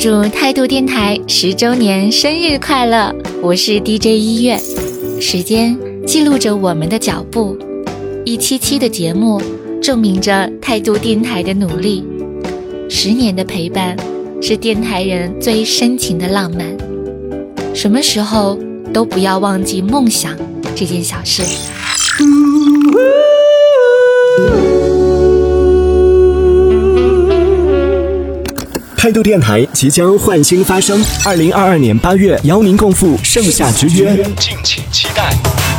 祝态度电台十周年生日快乐！我是 DJ 一月，时间记录着我们的脚步，一期期的节目证明着态度电台的努力。十年的陪伴，是电台人最深情的浪漫。什么时候都不要忘记梦想这件小事。态度电台即将焕新发生，二零二二年八月邀您共赴盛夏之约，敬请期待。